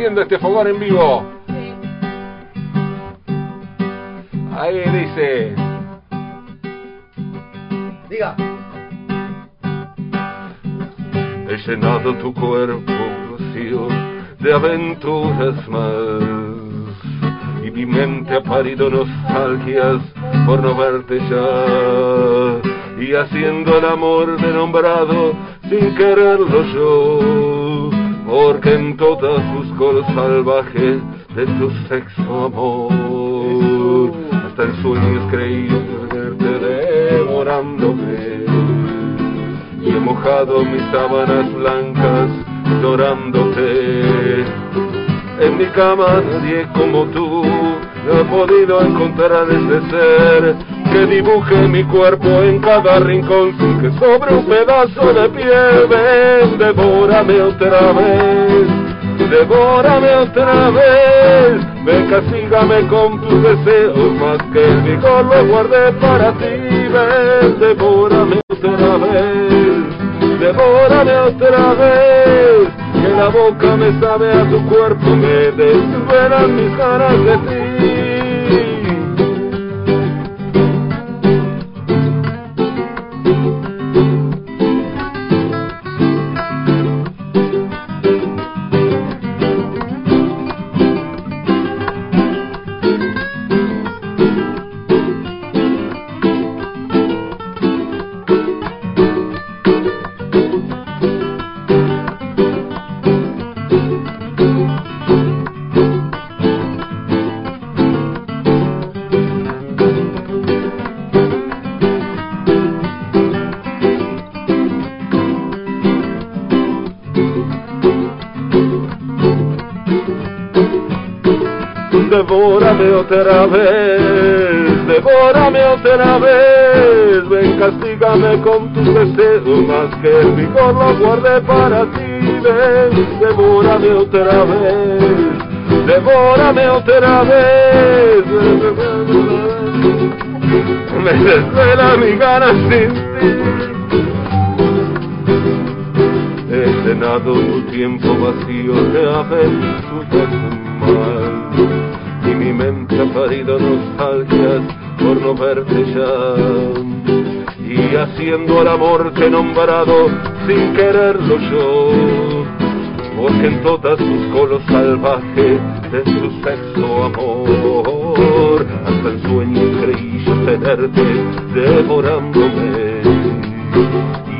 haciendo este fogón en vivo. Ahí dice. Diga. He llenado tu cuerpo vacío de aventuras más. Y mi mente ha parido nostalgias por no verte ya. Y haciendo el amor de nombrado sin quererlo yo. Porque en todas busco lo salvaje de tu sexo amor. Hasta en sueños creí verte devorándome. Y he mojado mis sábanas blancas llorándote. En mi cama nadie como tú no ha podido encontrar ese ser que dibuje mi cuerpo en cada rincón sin que sobre un pedazo de piel. Ven, devórame otra vez, devórame otra vez. Ven, castígame con tus deseos, más que el vigor lo guardé para ti. Ven, devórame otra vez, devórame otra vez. Que la boca me sabe a tu cuerpo, me desvelan mis caras de ti. Devórame otra vez, devórame otra vez, ven castígame con tus deseos, más que el vigor lo guardé para ti, ven, devórame otra vez, devórame otra vez, me desvela mi ganas sin ti. He llenado tu tiempo vacío de aventuras mente ha parido nostalgias por no verte ya. Y haciendo el amor he nombrado sin quererlo yo. Porque en todas busco lo salvaje de tu sexo amor hasta el sueño creí yo tenerte devorándome.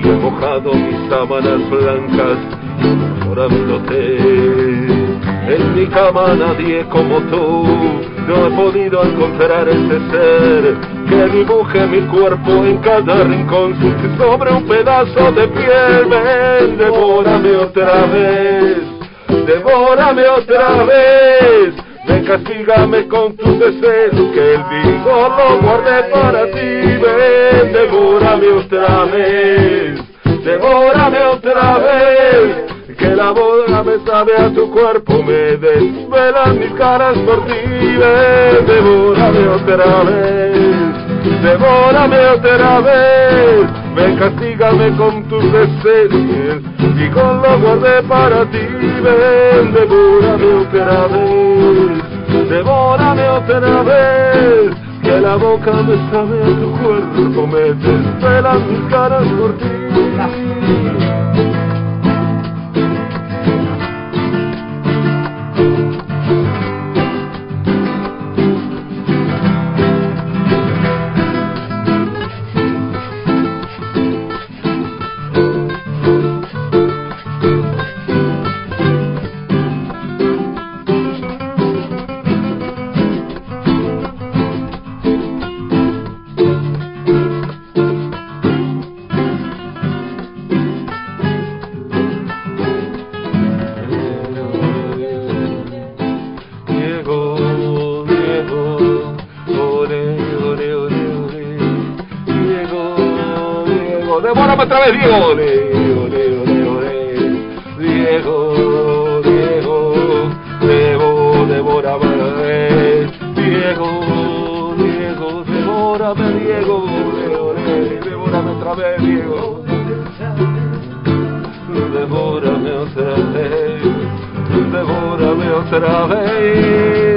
Y he mojado mis sábanas blancas llorándote nadie como tú no he podido encontrar ese ser que dibuje mi cuerpo en cada rincón sobre un pedazo de piel. Ven, devórame otra vez, devórame otra vez. Ven, castígame con tus deseos, que el vigor lo guardé para ti. Ven, devórame otra vez, devórame otra vez que la boda me sabe a tu cuerpo, me desvelan mis caras por ti, devórame otra vez, devórame otra vez, ven, castígame con tus deseos, y con lo guardé para ti, ven, devórame otra vez, devórame otra vez, que la boca me sabe a tu cuerpo, me desvelan mis caras por ti. Devórame otra vez, Diego. Ore, ore, ore. Diego, Diego, Diego, devórame. Diego, Diego, devórame, Diego. Ore, devórame otra vez, Diego. Devórame otra vez. devórame otra vez.